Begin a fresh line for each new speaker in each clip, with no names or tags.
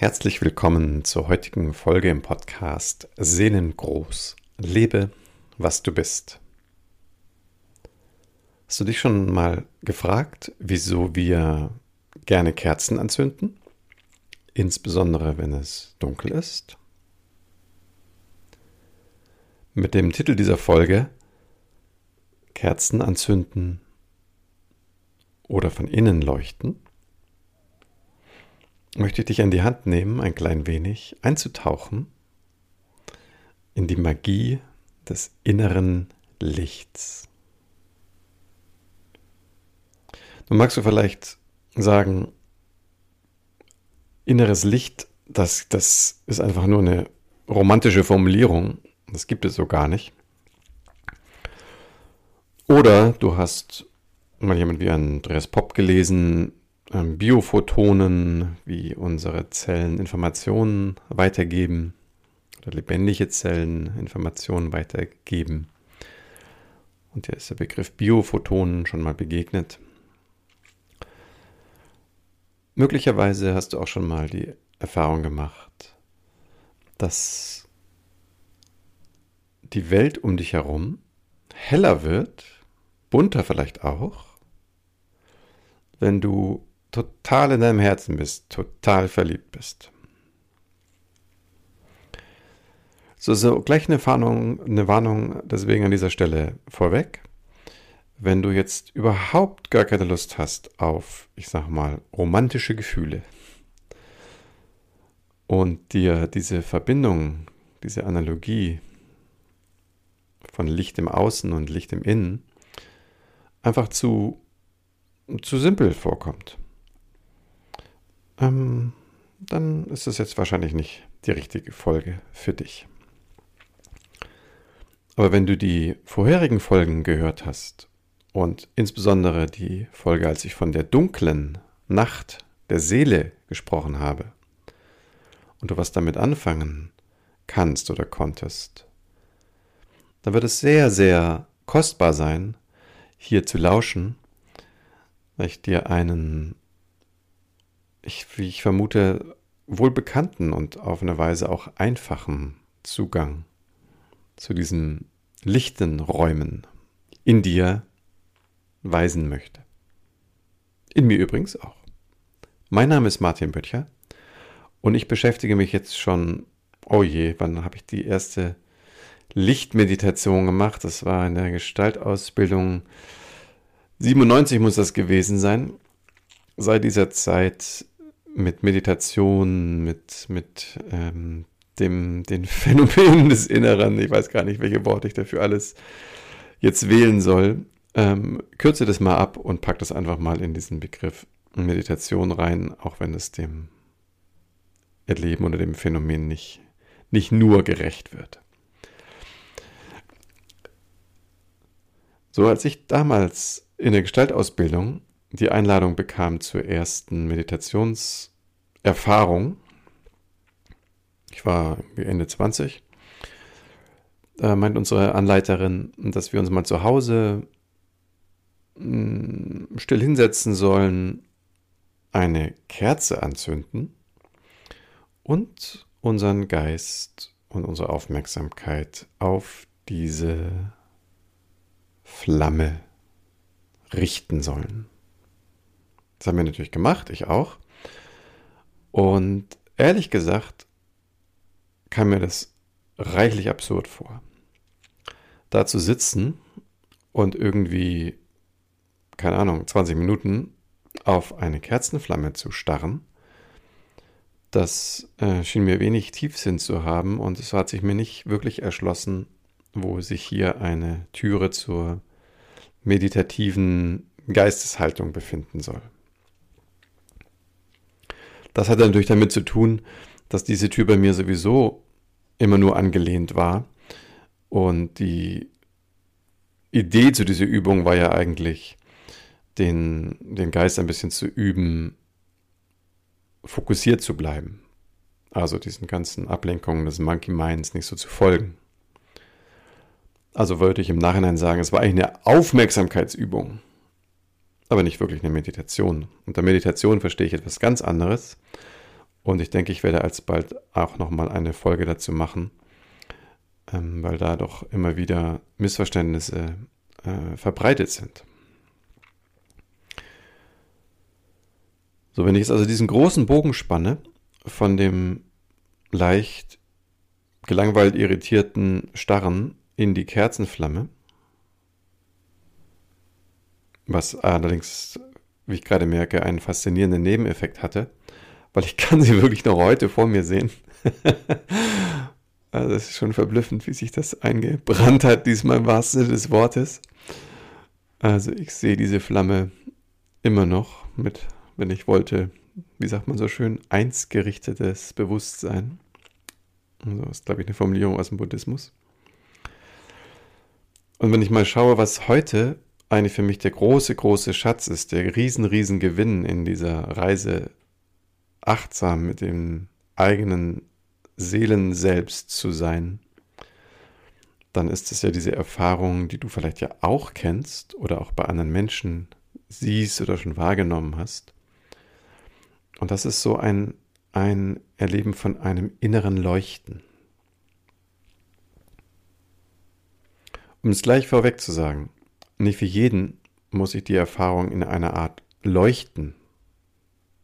Herzlich willkommen zur heutigen Folge im Podcast Seelengroß. Lebe, was du bist. Hast du dich schon mal gefragt, wieso wir gerne Kerzen anzünden? Insbesondere wenn es dunkel ist? Mit dem Titel dieser Folge Kerzen anzünden oder von innen leuchten möchte ich dich an die Hand nehmen, ein klein wenig einzutauchen in die Magie des inneren Lichts. Nun magst du vielleicht sagen, inneres Licht, das, das ist einfach nur eine romantische Formulierung. Das gibt es so gar nicht. Oder du hast mal jemand wie Andreas Popp gelesen, Biophotonen, wie unsere Zellen Informationen weitergeben oder lebendige Zellen Informationen weitergeben. Und hier ist der Begriff Biophotonen schon mal begegnet. Möglicherweise hast du auch schon mal die Erfahrung gemacht, dass die Welt um dich herum heller wird, bunter vielleicht auch, wenn du total in deinem Herzen bist, total verliebt bist. So, so gleich eine Warnung, eine Warnung deswegen an dieser Stelle vorweg. Wenn du jetzt überhaupt gar keine Lust hast auf, ich sag mal, romantische Gefühle und dir diese Verbindung, diese Analogie von Licht im Außen und Licht im Innen einfach zu, zu simpel vorkommt, ähm, dann ist es jetzt wahrscheinlich nicht die richtige Folge für dich. Aber wenn du die vorherigen Folgen gehört hast und insbesondere die Folge, als ich von der dunklen Nacht der Seele gesprochen habe und du was damit anfangen kannst oder konntest, dann wird es sehr, sehr kostbar sein, hier zu lauschen, weil ich dir einen ich, wie ich vermute, wohlbekannten und auf eine Weise auch einfachen Zugang zu diesen lichten Räumen in dir weisen möchte. In mir übrigens auch. Mein Name ist Martin Böttcher und ich beschäftige mich jetzt schon, oh je, wann habe ich die erste Lichtmeditation gemacht? Das war in der Gestaltausbildung 97 muss das gewesen sein. Seit dieser Zeit mit Meditation, mit, mit ähm, dem, den Phänomenen des Inneren, ich weiß gar nicht, welche Worte ich dafür alles jetzt wählen soll, ähm, kürze das mal ab und pack das einfach mal in diesen Begriff Meditation rein, auch wenn es dem Erleben oder dem Phänomen nicht, nicht nur gerecht wird. So, als ich damals in der Gestaltausbildung die Einladung bekam zur ersten Meditationserfahrung. Ich war Ende 20. Da meint unsere Anleiterin, dass wir uns mal zu Hause mm, still hinsetzen sollen, eine Kerze anzünden und unseren Geist und unsere Aufmerksamkeit auf diese Flamme richten sollen. Das haben wir natürlich gemacht, ich auch. Und ehrlich gesagt kam mir das reichlich absurd vor. Da zu sitzen und irgendwie, keine Ahnung, 20 Minuten auf eine Kerzenflamme zu starren, das äh, schien mir wenig Tiefsinn zu haben und es hat sich mir nicht wirklich erschlossen, wo sich hier eine Türe zur meditativen Geisteshaltung befinden soll. Das hat natürlich damit zu tun, dass diese Tür bei mir sowieso immer nur angelehnt war. Und die Idee zu dieser Übung war ja eigentlich, den, den Geist ein bisschen zu üben, fokussiert zu bleiben. Also diesen ganzen Ablenkungen des Monkey Minds nicht so zu folgen. Also wollte ich im Nachhinein sagen, es war eigentlich eine Aufmerksamkeitsübung aber nicht wirklich eine Meditation. Unter Meditation verstehe ich etwas ganz anderes. Und ich denke, ich werde alsbald auch nochmal eine Folge dazu machen, ähm, weil da doch immer wieder Missverständnisse äh, verbreitet sind. So, wenn ich jetzt also diesen großen Bogen spanne von dem leicht gelangweilt irritierten Starren in die Kerzenflamme, was allerdings, wie ich gerade merke, einen faszinierenden Nebeneffekt hatte, weil ich kann sie wirklich noch heute vor mir sehen. also es ist schon verblüffend, wie sich das eingebrannt hat, diesmal im wahrsten Sinne des Wortes. Also ich sehe diese Flamme immer noch mit, wenn ich wollte, wie sagt man so schön, eins gerichtetes Bewusstsein. Also das ist, glaube ich, eine Formulierung aus dem Buddhismus. Und wenn ich mal schaue, was heute eigentlich für mich der große, große Schatz ist, der riesen, riesen Gewinn in dieser Reise achtsam mit dem eigenen Seelen selbst zu sein, dann ist es ja diese Erfahrung, die du vielleicht ja auch kennst oder auch bei anderen Menschen siehst oder schon wahrgenommen hast. Und das ist so ein, ein Erleben von einem inneren Leuchten. Um es gleich vorweg zu sagen, nicht für jeden muss ich die Erfahrung in einer Art Leuchten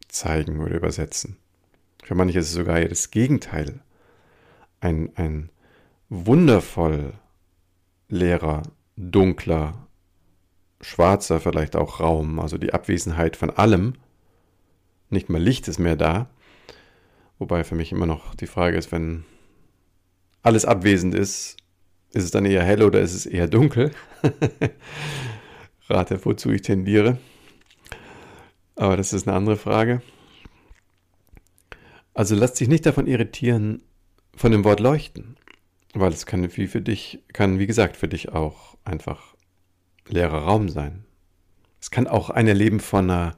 zeigen oder übersetzen. Für manche ist es sogar das Gegenteil. Ein, ein wundervoll leerer, dunkler, schwarzer vielleicht auch Raum, also die Abwesenheit von allem. Nicht mal Licht ist mehr da. Wobei für mich immer noch die Frage ist, wenn alles abwesend ist, ist es dann eher hell oder ist es eher dunkel? Rate, wozu ich tendiere. Aber das ist eine andere Frage. Also lass dich nicht davon irritieren, von dem Wort leuchten. Weil es kann wie für dich, kann wie gesagt für dich auch einfach leerer Raum sein. Es kann auch ein Erleben von einer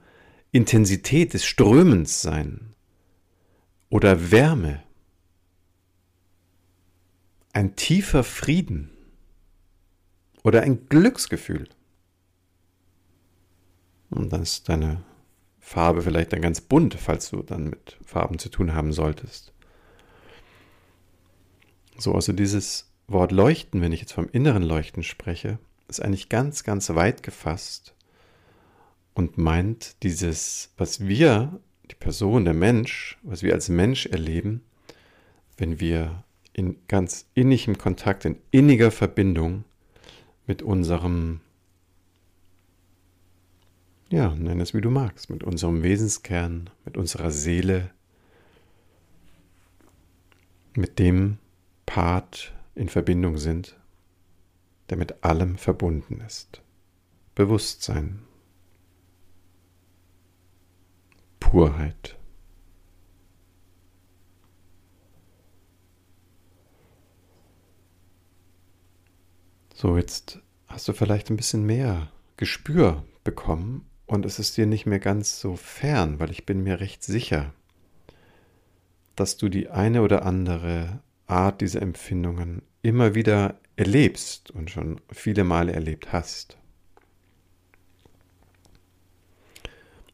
Intensität des Strömens sein. Oder Wärme. Ein tiefer Frieden. Oder ein Glücksgefühl. Und dann ist deine Farbe vielleicht dann ganz bunt, falls du dann mit Farben zu tun haben solltest. So, also dieses Wort Leuchten, wenn ich jetzt vom inneren Leuchten spreche, ist eigentlich ganz, ganz weit gefasst und meint dieses, was wir, die Person, der Mensch, was wir als Mensch erleben, wenn wir in ganz innigem Kontakt, in inniger Verbindung mit unserem ja, nenn es wie du magst, mit unserem Wesenskern, mit unserer Seele, mit dem Part in Verbindung sind, der mit allem verbunden ist. Bewusstsein, Purheit. So, jetzt hast du vielleicht ein bisschen mehr Gespür bekommen und es ist dir nicht mehr ganz so fern, weil ich bin mir recht sicher, dass du die eine oder andere Art dieser Empfindungen immer wieder erlebst und schon viele Male erlebt hast.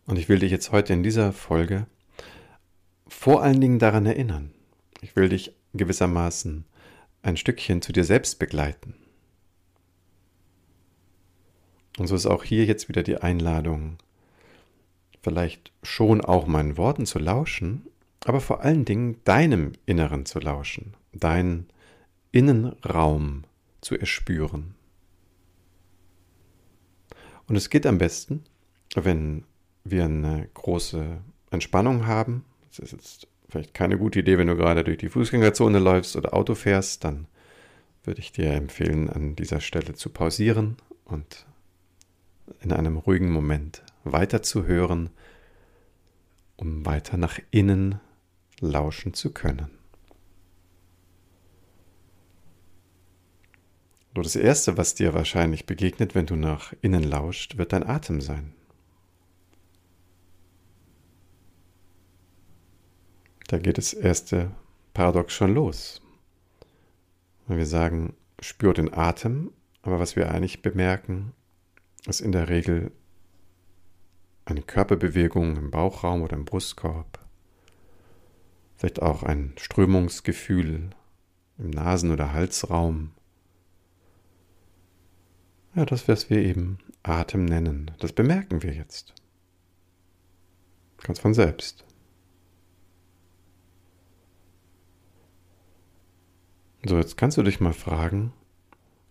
Und ich will dich jetzt heute in dieser Folge vor allen Dingen daran erinnern. Ich will dich gewissermaßen ein Stückchen zu dir selbst begleiten. Und so ist auch hier jetzt wieder die Einladung, vielleicht schon auch meinen Worten zu lauschen, aber vor allen Dingen deinem Inneren zu lauschen, deinen Innenraum zu erspüren. Und es geht am besten, wenn wir eine große Entspannung haben. Es ist jetzt vielleicht keine gute Idee, wenn du gerade durch die Fußgängerzone läufst oder Auto fährst, dann würde ich dir empfehlen, an dieser Stelle zu pausieren und in einem ruhigen Moment weiter zu hören, um weiter nach innen lauschen zu können. Nur das Erste, was dir wahrscheinlich begegnet, wenn du nach innen lauscht, wird dein Atem sein. Da geht das erste Paradox schon los. Wenn wir sagen, spür den Atem, aber was wir eigentlich bemerken, ist in der Regel eine Körperbewegung im Bauchraum oder im Brustkorb. vielleicht auch ein Strömungsgefühl im Nasen- oder Halsraum. Ja, das, was wir eben Atem nennen, das bemerken wir jetzt. Ganz von selbst. So, jetzt kannst du dich mal fragen,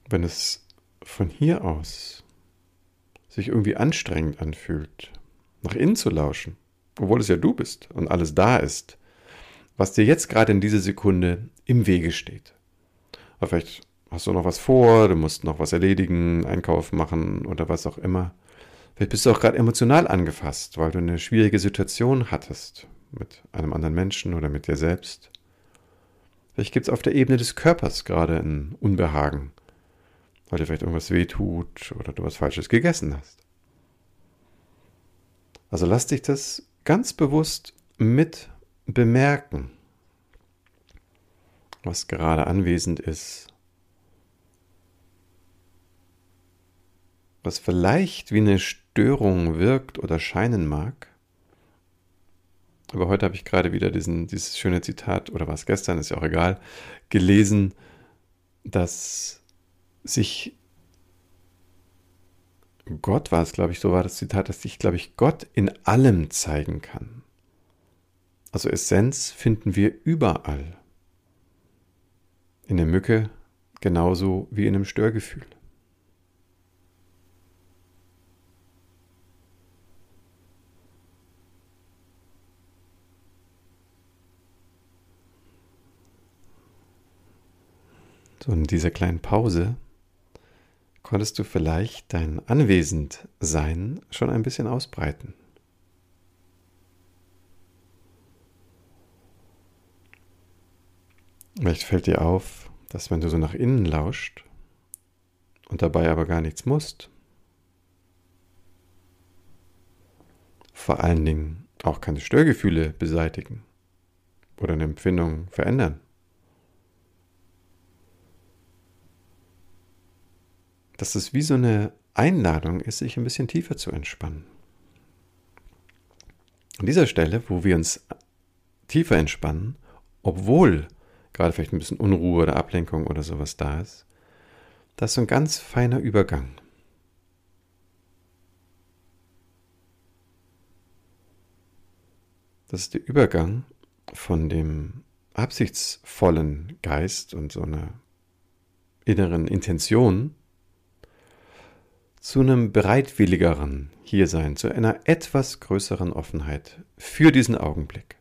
wenn es von hier aus sich irgendwie anstrengend anfühlt, nach innen zu lauschen, obwohl es ja du bist und alles da ist, was dir jetzt gerade in dieser Sekunde im Wege steht. Aber vielleicht hast du noch was vor, du musst noch was erledigen, Einkauf machen oder was auch immer. Vielleicht bist du auch gerade emotional angefasst, weil du eine schwierige Situation hattest mit einem anderen Menschen oder mit dir selbst. Vielleicht gibt es auf der Ebene des Körpers gerade ein Unbehagen, weil dir vielleicht irgendwas wehtut oder du was Falsches gegessen hast. Also lass dich das ganz bewusst mit bemerken, was gerade anwesend ist, was vielleicht wie eine Störung wirkt oder scheinen mag. Aber heute habe ich gerade wieder diesen, dieses schöne Zitat, oder was gestern, ist ja auch egal, gelesen, dass sich Gott war es, glaube ich, so war das Zitat, dass sich, glaube ich, Gott in allem zeigen kann. Also Essenz finden wir überall. In der Mücke genauso wie in einem Störgefühl. So, in dieser kleinen Pause konntest du vielleicht dein Anwesendsein schon ein bisschen ausbreiten. Vielleicht fällt dir auf, dass wenn du so nach innen lauscht und dabei aber gar nichts musst, vor allen Dingen auch keine Störgefühle beseitigen oder eine Empfindung verändern. Dass es wie so eine Einladung ist, sich ein bisschen tiefer zu entspannen. An dieser Stelle, wo wir uns tiefer entspannen, obwohl gerade vielleicht ein bisschen Unruhe oder Ablenkung oder sowas da ist, das ist so ein ganz feiner Übergang. Das ist der Übergang von dem absichtsvollen Geist und so einer inneren Intention zu einem bereitwilligeren Hiersein, zu einer etwas größeren Offenheit für diesen Augenblick.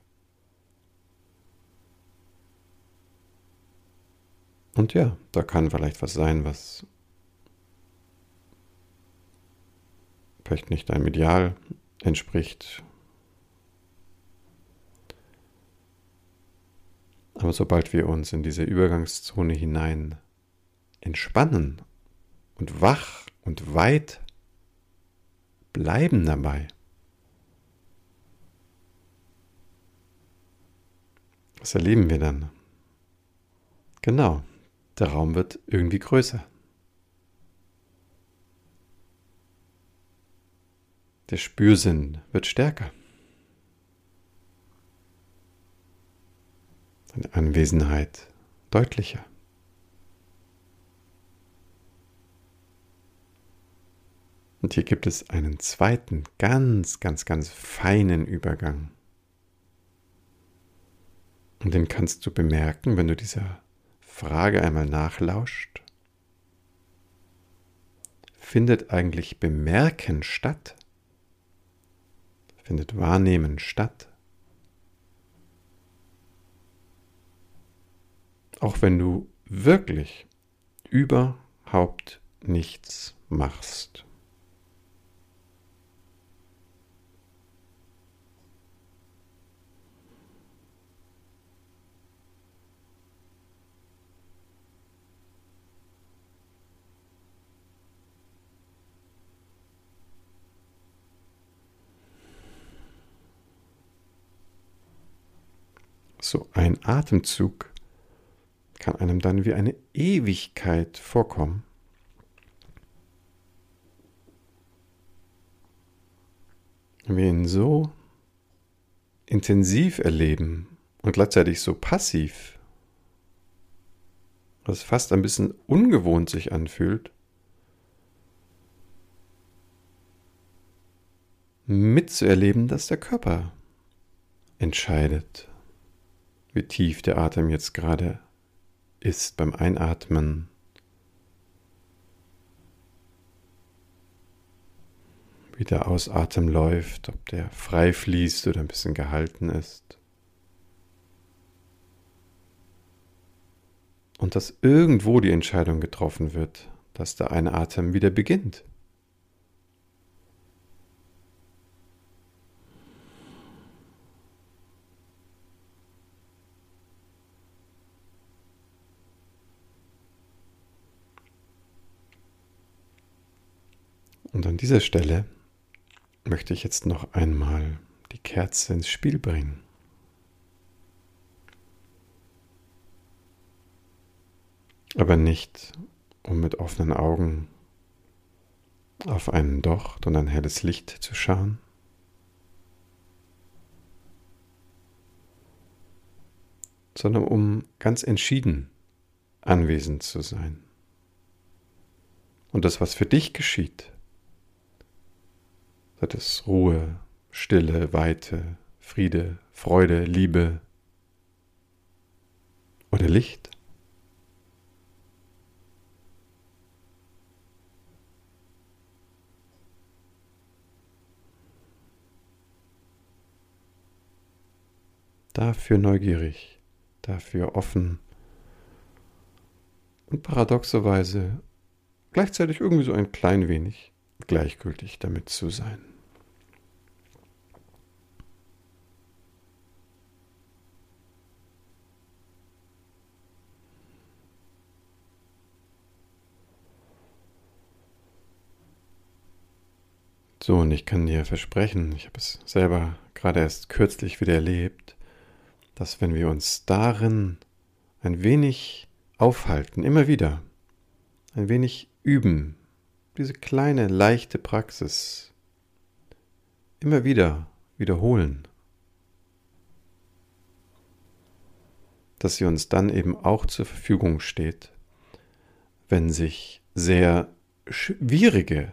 Und ja, da kann vielleicht was sein, was vielleicht nicht deinem Ideal entspricht. Aber sobald wir uns in diese Übergangszone hinein entspannen und wach und weit bleiben dabei. Was erleben wir dann? Genau, der Raum wird irgendwie größer. Der Spürsinn wird stärker. Deine Anwesenheit deutlicher. Und hier gibt es einen zweiten, ganz, ganz, ganz feinen Übergang. Und den kannst du bemerken, wenn du dieser Frage einmal nachlauscht. Findet eigentlich Bemerken statt? Findet Wahrnehmen statt? Auch wenn du wirklich überhaupt nichts machst. So ein Atemzug kann einem dann wie eine Ewigkeit vorkommen. Wenn wir ihn so intensiv erleben und gleichzeitig so passiv, es fast ein bisschen ungewohnt sich anfühlt, mitzuerleben, dass der Körper entscheidet, wie tief der Atem jetzt gerade ist beim Einatmen. Wie der Ausatmen läuft, ob der frei fließt oder ein bisschen gehalten ist. Und dass irgendwo die Entscheidung getroffen wird, dass der Einatmen wieder beginnt. Und an dieser Stelle möchte ich jetzt noch einmal die Kerze ins Spiel bringen. Aber nicht, um mit offenen Augen auf einen Docht und ein helles Licht zu schauen, sondern um ganz entschieden anwesend zu sein. Und das, was für dich geschieht, Sei es Ruhe, Stille, Weite, Friede, Freude, Liebe oder Licht. Dafür neugierig, dafür offen und paradoxerweise gleichzeitig irgendwie so ein klein wenig gleichgültig damit zu sein. So, und ich kann dir versprechen, ich habe es selber gerade erst kürzlich wieder erlebt, dass wenn wir uns darin ein wenig aufhalten, immer wieder, ein wenig üben, diese kleine, leichte Praxis immer wieder wiederholen, dass sie uns dann eben auch zur Verfügung steht, wenn sich sehr schwierige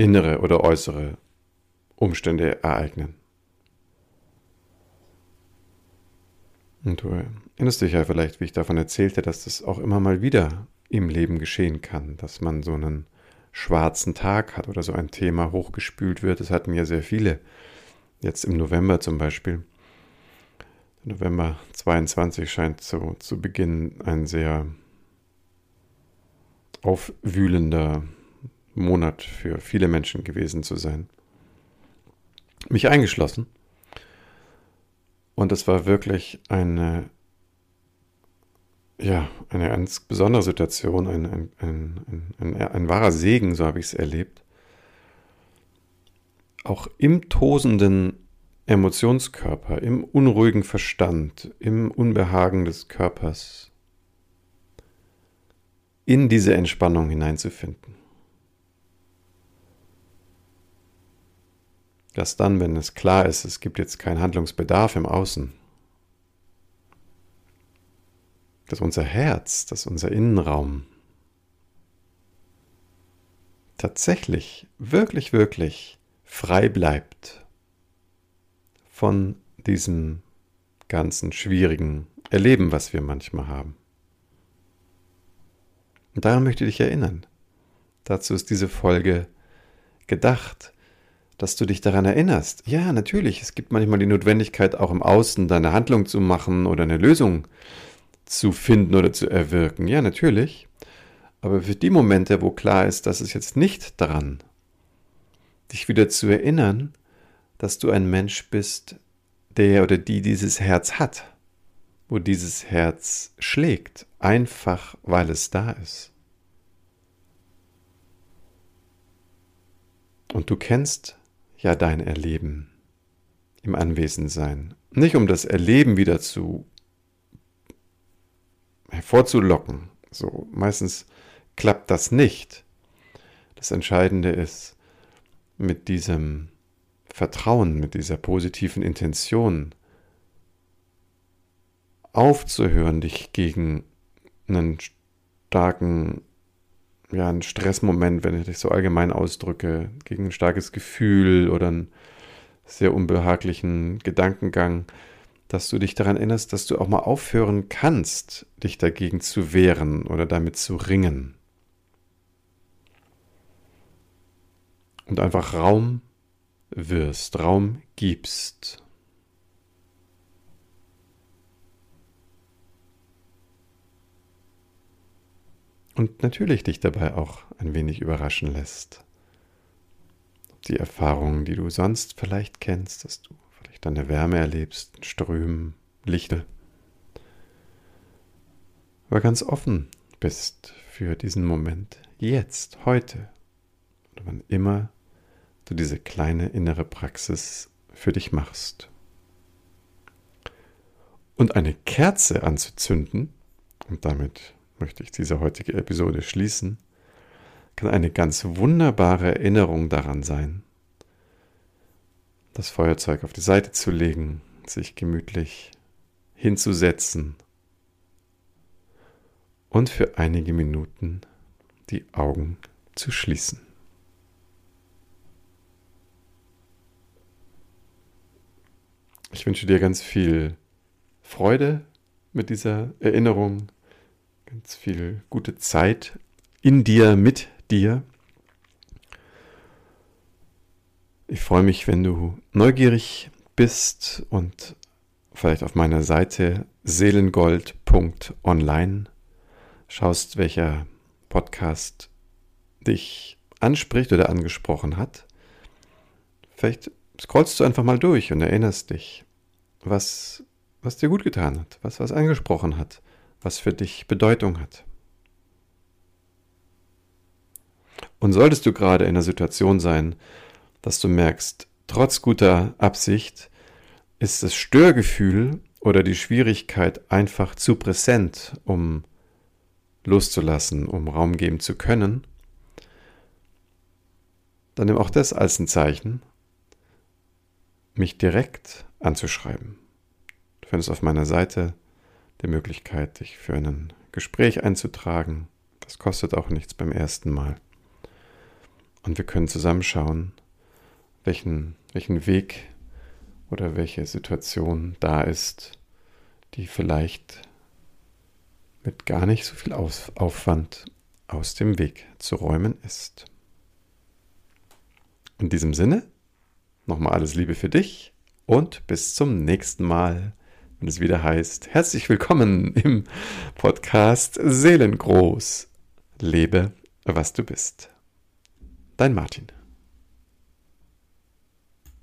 innere oder äußere Umstände ereignen. Und du erinnerst dich ja vielleicht, wie ich davon erzählte, dass das auch immer mal wieder im Leben geschehen kann, dass man so einen schwarzen Tag hat oder so ein Thema hochgespült wird. Das hatten ja sehr viele. Jetzt im November zum Beispiel. November 22 scheint so zu Beginn ein sehr aufwühlender Monat für viele Menschen gewesen zu sein. Mich eingeschlossen. Und es war wirklich eine, ja, eine ganz besondere Situation, ein, ein, ein, ein, ein wahrer Segen, so habe ich es erlebt. Auch im tosenden Emotionskörper, im unruhigen Verstand, im Unbehagen des Körpers, in diese Entspannung hineinzufinden. Dass dann, wenn es klar ist, es gibt jetzt keinen Handlungsbedarf im Außen, dass unser Herz, dass unser Innenraum tatsächlich, wirklich, wirklich frei bleibt von diesem ganzen schwierigen Erleben, was wir manchmal haben. Und daran möchte ich dich erinnern. Dazu ist diese Folge gedacht, dass du dich daran erinnerst. Ja, natürlich, es gibt manchmal die Notwendigkeit, auch im Außen deine Handlung zu machen oder eine Lösung zu finden oder zu erwirken. Ja, natürlich. Aber für die Momente, wo klar ist, dass es jetzt nicht daran, dich wieder zu erinnern, dass du ein Mensch bist, der oder die dieses Herz hat, wo dieses Herz schlägt, einfach weil es da ist. Und du kennst ja dein Erleben im Anwesensein. Nicht um das Erleben wieder zu hervorzulocken. So, meistens klappt das nicht. Das Entscheidende ist, mit diesem Vertrauen, mit dieser positiven Intention aufzuhören, dich gegen einen starken, ja, einen Stressmoment, wenn ich dich so allgemein ausdrücke, gegen ein starkes Gefühl oder einen sehr unbehaglichen Gedankengang, dass du dich daran erinnerst, dass du auch mal aufhören kannst, dich dagegen zu wehren oder damit zu ringen. Und einfach Raum wirst, Raum gibst. Und natürlich dich dabei auch ein wenig überraschen lässt. Die Erfahrungen, die du sonst vielleicht kennst, dass du vielleicht eine Wärme erlebst, Strömen, Lichter. Aber ganz offen bist für diesen Moment, jetzt, heute, oder wann immer du diese kleine innere Praxis für dich machst. Und eine Kerze anzuzünden, und damit möchte ich diese heutige Episode schließen, kann eine ganz wunderbare Erinnerung daran sein, das Feuerzeug auf die Seite zu legen, sich gemütlich hinzusetzen und für einige Minuten die Augen zu schließen. Ich wünsche dir ganz viel Freude mit dieser Erinnerung, ganz viel gute Zeit in dir, mit dir. Ich freue mich, wenn du neugierig bist und vielleicht auf meiner Seite seelengold.online schaust, welcher Podcast dich anspricht oder angesprochen hat. Vielleicht scrollst du einfach mal durch und erinnerst dich, was, was dir gut getan hat, was was angesprochen hat, was für dich Bedeutung hat. Und solltest du gerade in der Situation sein, dass du merkst, trotz guter Absicht ist das Störgefühl oder die Schwierigkeit einfach zu präsent, um loszulassen, um Raum geben zu können, dann nimm auch das als ein Zeichen, mich direkt anzuschreiben. Du findest auf meiner Seite die Möglichkeit, dich für ein Gespräch einzutragen. Das kostet auch nichts beim ersten Mal. Und wir können zusammenschauen, welchen, welchen Weg oder welche Situation da ist, die vielleicht mit gar nicht so viel Aufwand aus dem Weg zu räumen ist. In diesem Sinne, nochmal alles Liebe für dich und bis zum nächsten Mal, wenn es wieder heißt, herzlich willkommen im Podcast Seelengroß. Lebe, was du bist. Dein Martin.